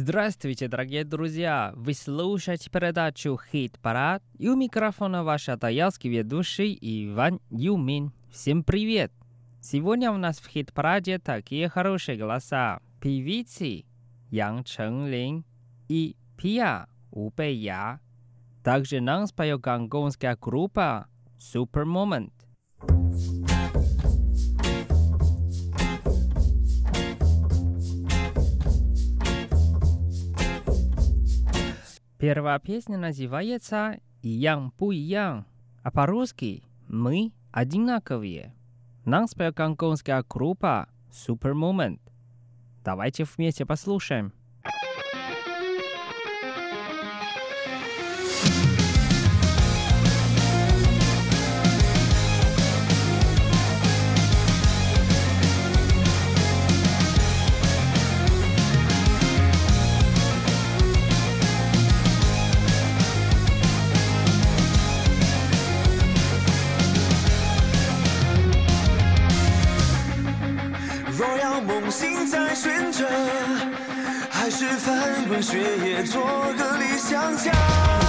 Здравствуйте, дорогие друзья! Вы слушаете передачу «Хит-парад» и у микрофона ваш атаялский ведущий Иван Юмин. Всем привет! Сегодня у нас в «Хит-параде» такие хорошие голоса. Певицы Ян Ченлин и Пия У Бэйя. Также нам споет гонконгская группа Super Moment. Первая песня называется «И ям пу и ям», а по-русски «Мы одинаковые». Нам споет гонконгская группа Super Moment. Давайте вместе послушаем. 还是翻滚血液，做个理想家。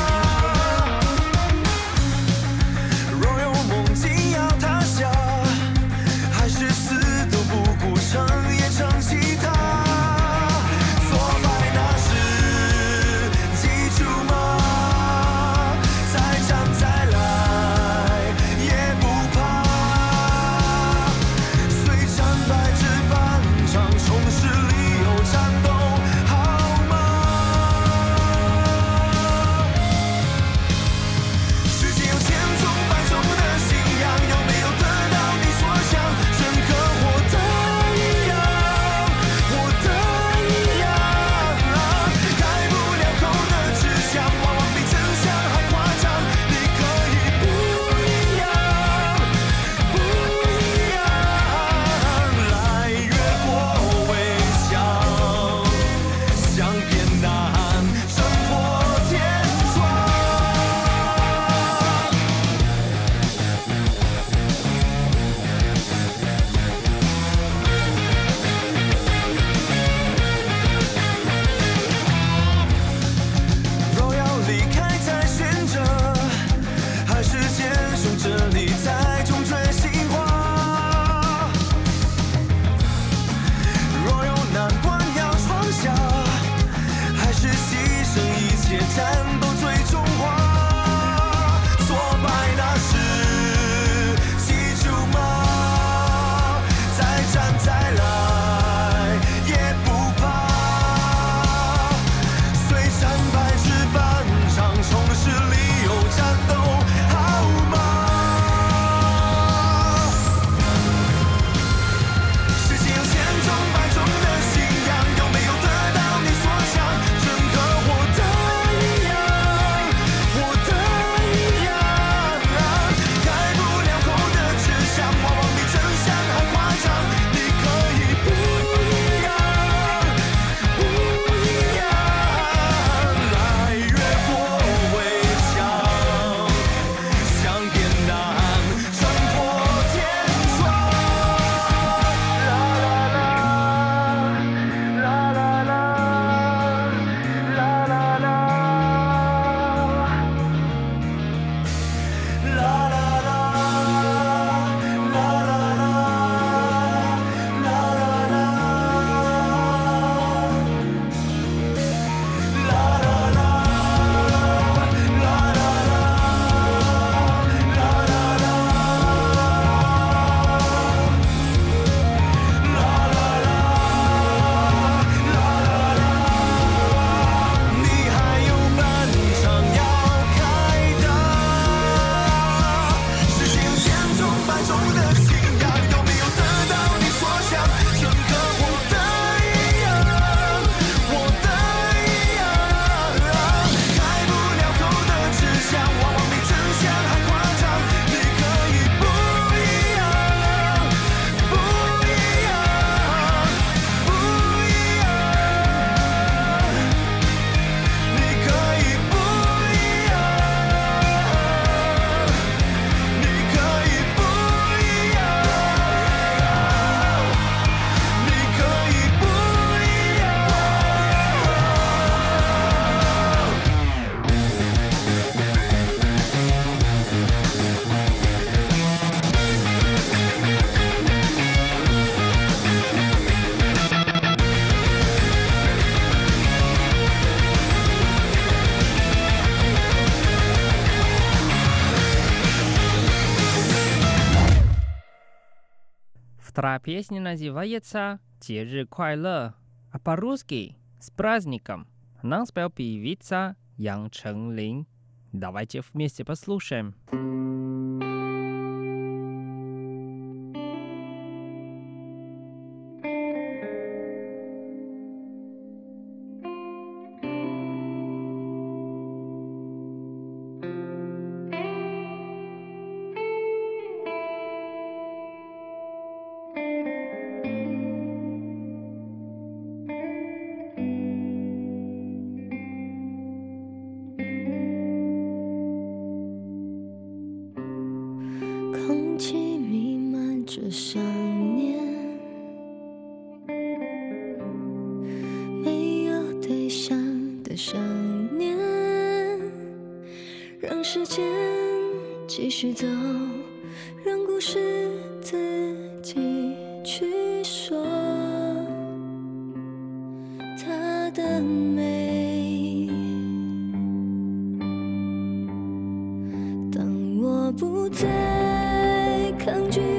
Вторая песня называется «Тежи Куайле», а по-русски «С праздником». Нам спел певица Ян Чен Линь. Давайте вместе послушаем. 再抗拒。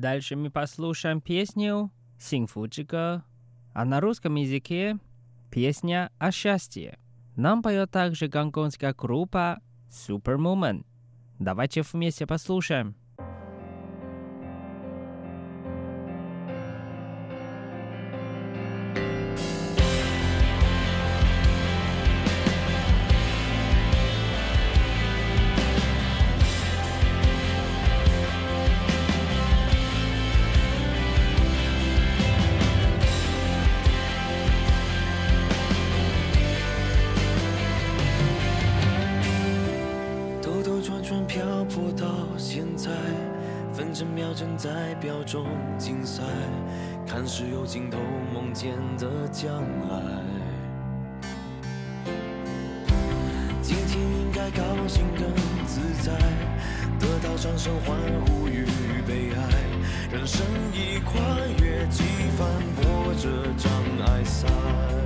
Дальше мы послушаем песню «Синфуджика», а на русском языке песня о счастье. Нам поет также гонконгская группа Superwoman. Давайте вместе послушаем. 表中竞赛，看似有尽头梦见的将来。今天应该高兴更自在，得到掌声欢呼与被爱。人生已跨越几番波折障碍赛。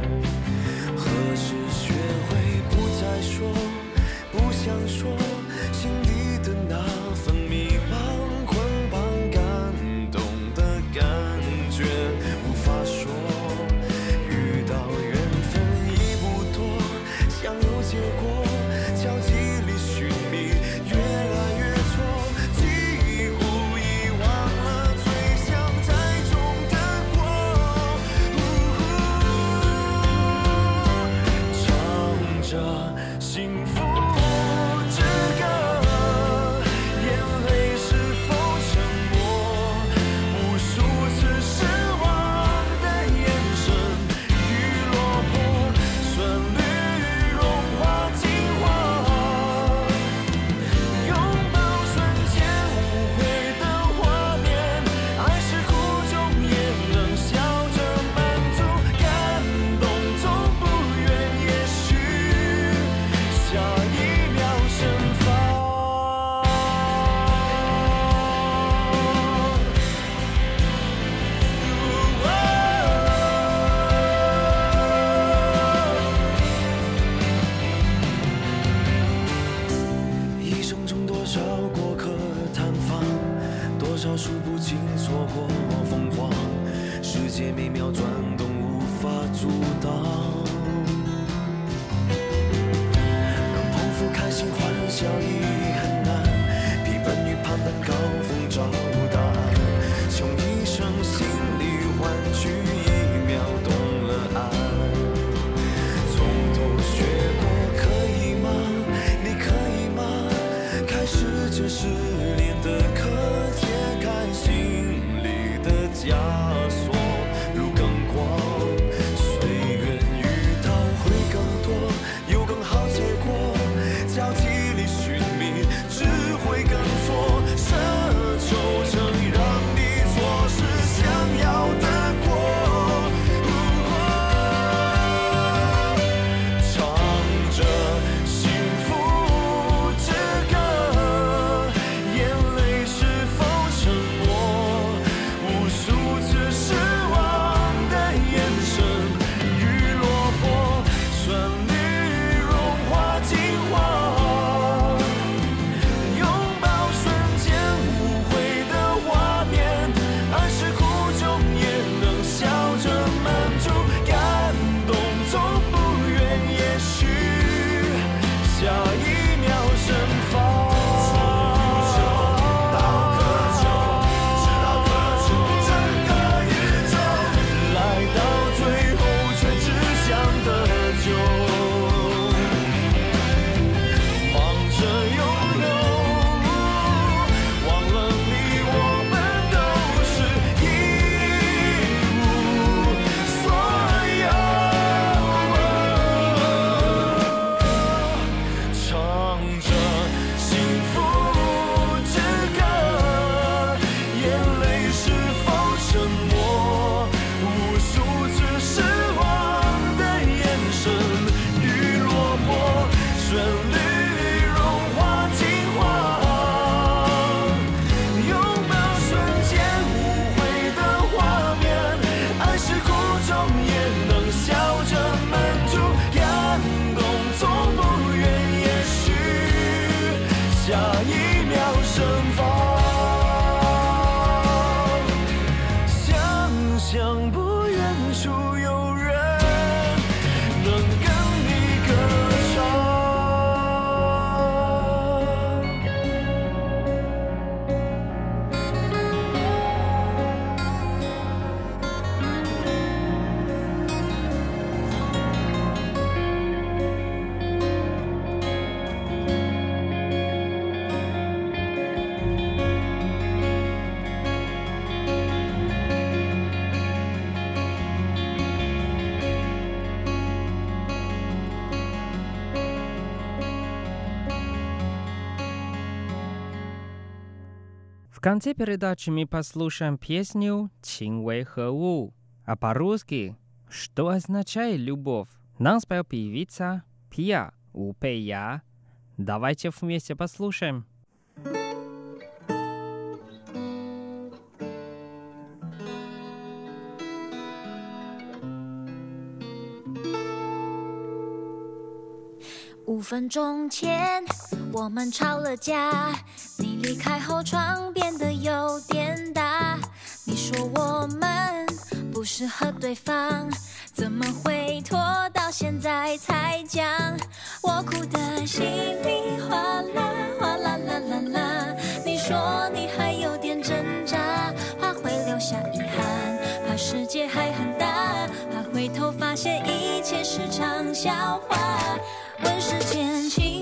数不清错过疯狂，世界每秒转动，无法阻挡。让捧腹开心欢笑一。конце передачи мы послушаем песню «Чин Вэй Хэ Ву», а по-русски «Что означает любовь?» Нам спел певица Пия У Пэя. Давайте вместе послушаем. 五分钟前，我们吵了架。 离开后，床变得有点大。你说我们不适合对方，怎么会拖到现在才讲？我哭得稀里哗啦，哗啦啦啦啦。你说你还有点挣扎，怕会留下遗憾，怕世界还很大，怕回头发现一切是场笑话。问世间情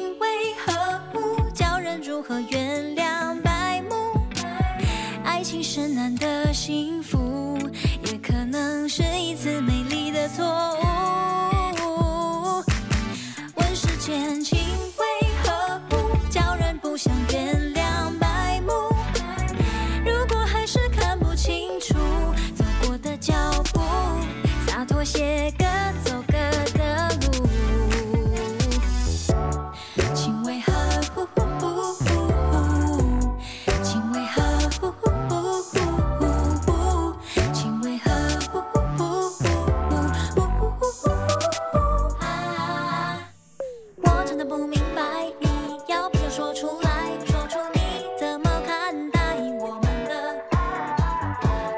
不明白，你要不要说出来，说出你怎么看待我们的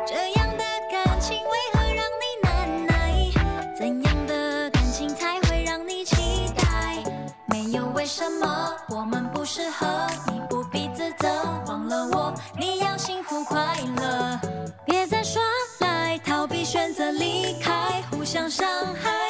这样的感情，为何让你难耐？怎样的感情才会让你期待？没有为什么我们不适合，你不必自责，忘了我，你要幸福快乐，别再耍赖，逃避选择离开，互相伤害